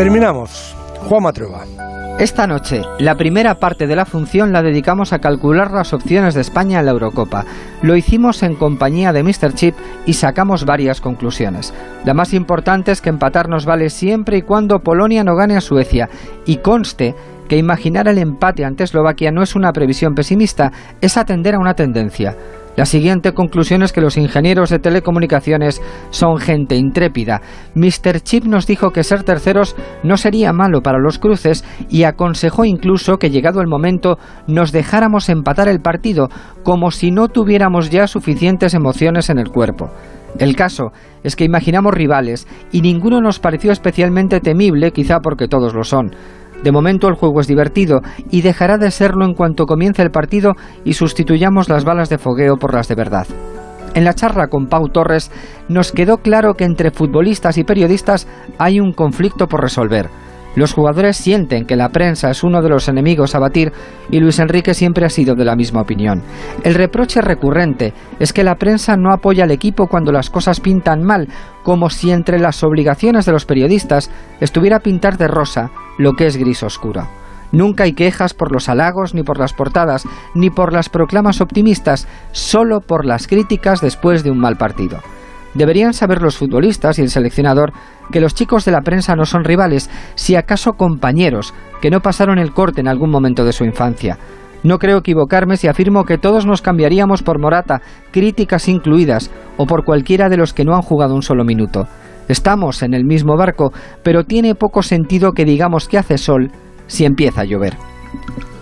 Terminamos. Juan Matrueva. Esta noche, la primera parte de la función la dedicamos a calcular las opciones de España en la Eurocopa. Lo hicimos en compañía de Mr. Chip y sacamos varias conclusiones. La más importante es que empatar nos vale siempre y cuando Polonia no gane a Suecia. Y conste que imaginar el empate ante Eslovaquia no es una previsión pesimista, es atender a una tendencia. La siguiente conclusión es que los ingenieros de telecomunicaciones son gente intrépida. Mr. Chip nos dijo que ser terceros no sería malo para los cruces y aconsejó incluso que llegado el momento nos dejáramos empatar el partido como si no tuviéramos ya suficientes emociones en el cuerpo. El caso es que imaginamos rivales y ninguno nos pareció especialmente temible, quizá porque todos lo son. De momento el juego es divertido y dejará de serlo en cuanto comience el partido y sustituyamos las balas de fogueo por las de verdad. En la charla con Pau Torres nos quedó claro que entre futbolistas y periodistas hay un conflicto por resolver. Los jugadores sienten que la prensa es uno de los enemigos a batir y Luis Enrique siempre ha sido de la misma opinión. El reproche recurrente es que la prensa no apoya al equipo cuando las cosas pintan mal, como si entre las obligaciones de los periodistas estuviera pintar de rosa lo que es gris oscuro. Nunca hay quejas por los halagos, ni por las portadas, ni por las proclamas optimistas, solo por las críticas después de un mal partido. Deberían saber los futbolistas y el seleccionador que los chicos de la prensa no son rivales, si acaso compañeros, que no pasaron el corte en algún momento de su infancia. No creo equivocarme si afirmo que todos nos cambiaríamos por Morata, críticas incluidas, o por cualquiera de los que no han jugado un solo minuto. Estamos en el mismo barco, pero tiene poco sentido que digamos que hace sol si empieza a llover.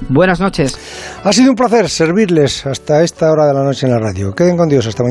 Buenas noches. Ha sido un placer servirles hasta esta hora de la noche en la radio. Queden con Dios. Hasta mañana.